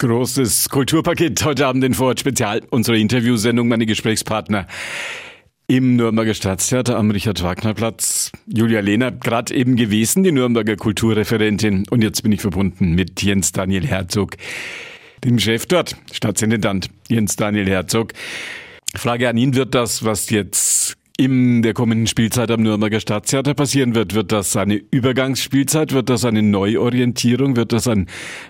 Großes Kulturpaket heute Abend in Vorort Spezial. Unsere Interviewsendung, meine Gesprächspartner im Nürnberger Staatstheater am Richard-Wagner-Platz. Julia Lehner, gerade eben gewesen, die Nürnberger Kulturreferentin. Und jetzt bin ich verbunden mit Jens Daniel Herzog, dem Chef dort, Staatsintendant Jens Daniel Herzog. Frage an ihn, wird das, was jetzt in der kommenden Spielzeit am Nürnberger Staatstheater passieren wird, wird das eine Übergangsspielzeit, wird das eine Neuorientierung, wird das ein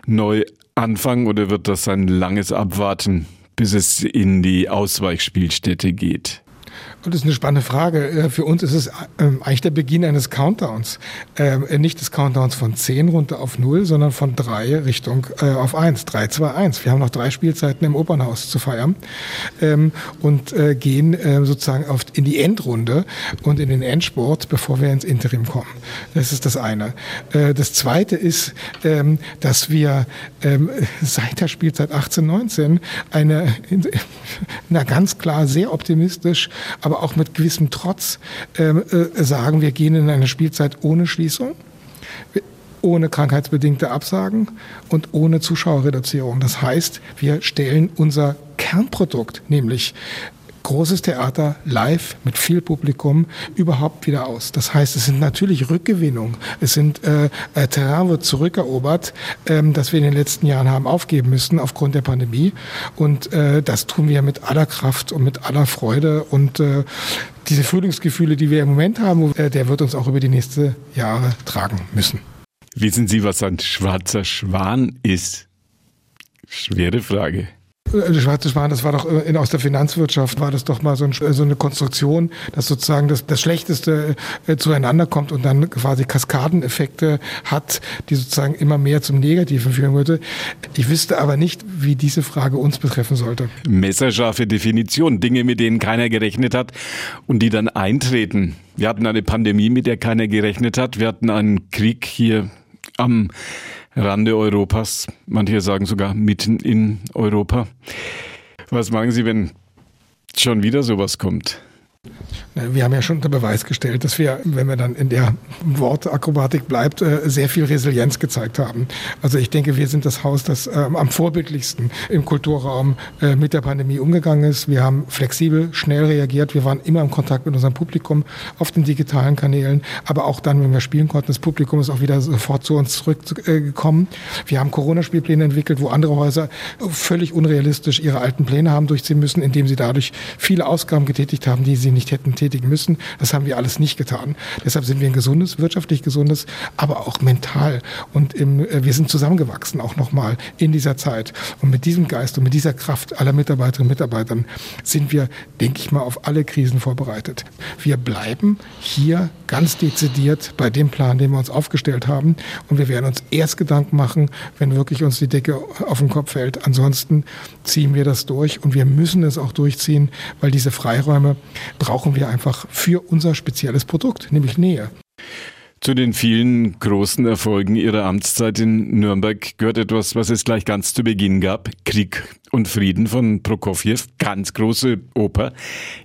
neu Anfang oder wird das ein langes Abwarten, bis es in die Ausweichspielstätte geht? Und das ist eine spannende Frage. Äh, für uns ist es ähm, eigentlich der Beginn eines Countdowns. Ähm, äh, nicht des Countdowns von 10 runter auf 0, sondern von 3 Richtung äh, auf 1. 3, 2, 1. Wir haben noch drei Spielzeiten im Opernhaus zu feiern ähm, und gehen sozusagen in die Endrunde und in den Endsport, bevor wir ins Interim kommen. Das ist das eine. Das zweite ist, dass wir seit der Spielzeit 18, 19 eine, na ganz klar sehr optimistisch, aber auch mit gewissem Trotz ähm, äh, sagen, wir gehen in eine Spielzeit ohne Schließung ohne krankheitsbedingte Absagen und ohne Zuschauerreduzierung. Das heißt, wir stellen unser Kernprodukt, nämlich großes Theater live mit viel Publikum überhaupt wieder aus. Das heißt, es sind natürlich Rückgewinnungen. Es sind äh, äh, Terrain wird zurückerobert, ähm, das wir in den letzten Jahren haben aufgeben müssen aufgrund der Pandemie. Und äh, das tun wir mit aller Kraft und mit aller Freude und äh, diese Frühlingsgefühle, die wir im Moment haben, äh, der wird uns auch über die nächsten Jahre tragen müssen. Wissen Sie, was ein schwarzer Schwan ist? Schwere Frage. Äh, der schwarze Schwan, das war doch äh, in, aus der Finanzwirtschaft, war das doch mal so, ein, so eine Konstruktion, dass sozusagen das, das Schlechteste äh, zueinander kommt und dann quasi Kaskadeneffekte hat, die sozusagen immer mehr zum Negativen führen würde. Ich wüsste aber nicht, wie diese Frage uns betreffen sollte. Messerscharfe Definition, Dinge, mit denen keiner gerechnet hat und die dann eintreten. Wir hatten eine Pandemie, mit der keiner gerechnet hat. Wir hatten einen Krieg hier am Rande Europas. Manche sagen sogar mitten in Europa. Was machen Sie, wenn schon wieder sowas kommt? Wir haben ja schon unter Beweis gestellt, dass wir, wenn wir dann in der Wortakrobatik bleibt, äh, sehr viel Resilienz gezeigt haben. Also ich denke, wir sind das Haus, das ähm, am vorbildlichsten im Kulturraum äh, mit der Pandemie umgegangen ist. Wir haben flexibel, schnell reagiert. Wir waren immer im Kontakt mit unserem Publikum auf den digitalen Kanälen, aber auch dann, wenn wir spielen konnten, das Publikum ist auch wieder sofort zu uns zurückgekommen. Wir haben Corona-Spielpläne entwickelt, wo andere Häuser völlig unrealistisch ihre alten Pläne haben durchziehen müssen, indem sie dadurch viele Ausgaben getätigt haben, die sie nicht hätten tätigen müssen. Das haben wir alles nicht getan. Deshalb sind wir ein gesundes, wirtschaftlich gesundes, aber auch mental. Und im, äh, wir sind zusammengewachsen auch nochmal in dieser Zeit. Und mit diesem Geist und mit dieser Kraft aller Mitarbeiterinnen und Mitarbeitern sind wir, denke ich mal, auf alle Krisen vorbereitet. Wir bleiben hier ganz dezidiert bei dem Plan, den wir uns aufgestellt haben. Und wir werden uns erst Gedanken machen, wenn wirklich uns die Decke auf den Kopf fällt. Ansonsten ziehen wir das durch und wir müssen es auch durchziehen, weil diese Freiräume brauchen wir einfach für unser spezielles Produkt, nämlich Nähe. Zu den vielen großen Erfolgen Ihrer Amtszeit in Nürnberg gehört etwas, was es gleich ganz zu Beginn gab. Krieg und Frieden von Prokofjew. Ganz große Oper.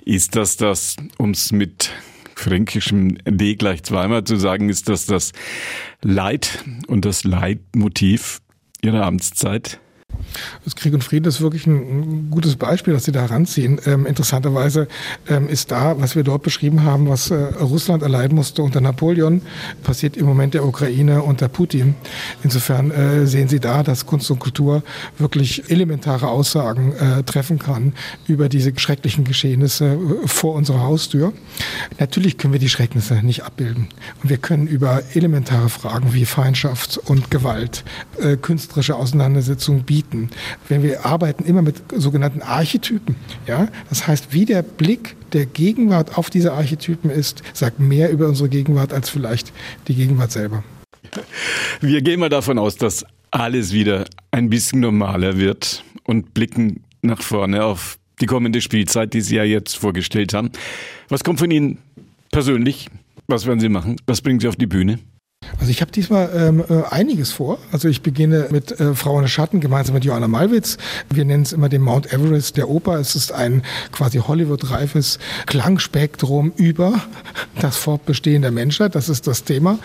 Ist das das, um es mit fränkischem D gleich zweimal zu sagen, ist das das Leid und das Leitmotiv Ihrer Amtszeit? Das Krieg und Frieden ist wirklich ein, gutes Beispiel, das Sie da heranziehen. Ähm, interessanterweise ähm, ist da, was wir dort beschrieben haben, was äh, Russland erleiden musste unter Napoleon, passiert im Moment der Ukraine unter Putin. Insofern äh, sehen Sie da, dass Kunst und Kultur wirklich elementare Aussagen äh, treffen kann über diese schrecklichen Geschehnisse äh, vor unserer Haustür. Natürlich können wir die Schrecknisse nicht abbilden. Und wir können über elementare Fragen wie Feindschaft und Gewalt, äh, künstlerische Auseinandersetzungen bieten wenn wir arbeiten immer mit sogenannten Archetypen. Ja? Das heißt, wie der Blick der Gegenwart auf diese Archetypen ist, sagt mehr über unsere Gegenwart als vielleicht die Gegenwart selber. Wir gehen mal davon aus, dass alles wieder ein bisschen normaler wird und blicken nach vorne auf die kommende Spielzeit, die Sie ja jetzt vorgestellt haben. Was kommt von Ihnen persönlich? Was werden Sie machen? Was bringen Sie auf die Bühne? Also ich habe diesmal ähm, äh, einiges vor. Also ich beginne mit äh, Frau ohne Schatten gemeinsam mit Johanna Malwitz. Wir nennen es immer den Mount Everest der Oper. Es ist ein quasi Hollywood-reifes Klangspektrum über das Fortbestehen der Menschheit. Das ist das Thema.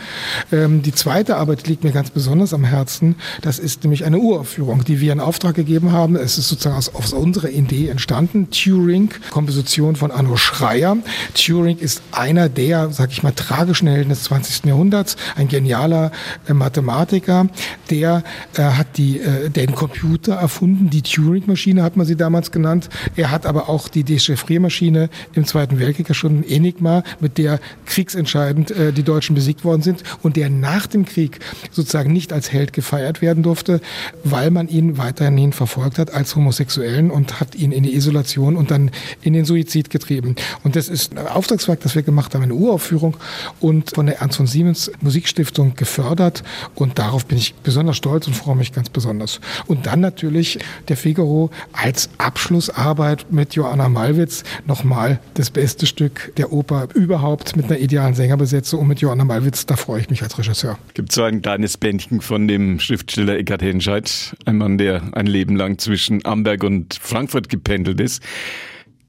Ähm, die zweite Arbeit liegt mir ganz besonders am Herzen. Das ist nämlich eine Uraufführung, die wir in Auftrag gegeben haben. Es ist sozusagen aus, aus unserer Idee entstanden. Turing, Komposition von Anno Schreier. Turing ist einer der, sag ich mal, tragischen Helden des 20. Jahrhunderts, ein genialer äh, Mathematiker, der äh, hat die, äh, den Computer erfunden, die Turing-Maschine hat man sie damals genannt. Er hat aber auch die Dechiffriermaschine im Zweiten Weltkrieg erschunden, Enigma, mit der kriegsentscheidend äh, die Deutschen besiegt worden sind und der nach dem Krieg sozusagen nicht als Held gefeiert werden durfte, weil man ihn weiterhin verfolgt hat als Homosexuellen und hat ihn in die Isolation und dann in den Suizid getrieben. Und das ist ein Auftragswerk, das wir gemacht haben, eine Uraufführung und von der Ernst von Siemens Musikstiftung gefördert. Und darauf bin ich besonders stolz und freue mich ganz besonders. Und dann natürlich der Figaro als Abschlussarbeit mit Joanna Malwitz nochmal das beste Stück der Oper überhaupt mit einer idealen Sängerbesetzung und mit Joanna Malwitz, da freue ich mich als Regisseur. Gibt so ein kleines Bändchen von dem Schriftsteller Eckhard Henscheid, ein Mann, der ein Leben lang zwischen Amberg und Frankfurt gependelt ist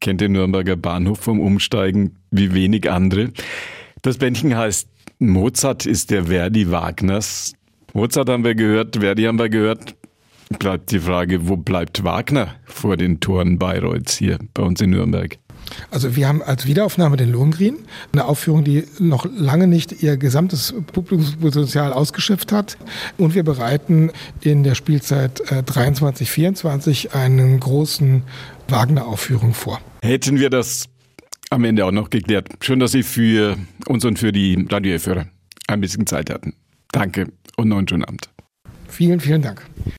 kennt den Nürnberger Bahnhof vom Umsteigen wie wenig andere. Das Bändchen heißt Mozart ist der Verdi Wagners. Mozart haben wir gehört, Verdi haben wir gehört. Bleibt die Frage, wo bleibt Wagner vor den Toren Bayreuths hier bei uns in Nürnberg? Also wir haben als Wiederaufnahme den Lohengrin, eine Aufführung, die noch lange nicht ihr gesamtes Publikumspotenzial ausgeschöpft hat. Und wir bereiten in der Spielzeit 23, äh, 24 einen großen Wagner-Aufführung vor. Hätten wir das am Ende auch noch geklärt. Schön, dass Sie für uns und für die Radiohörer ein bisschen Zeit hatten. Danke und noch einen schönen Abend. Vielen, vielen Dank.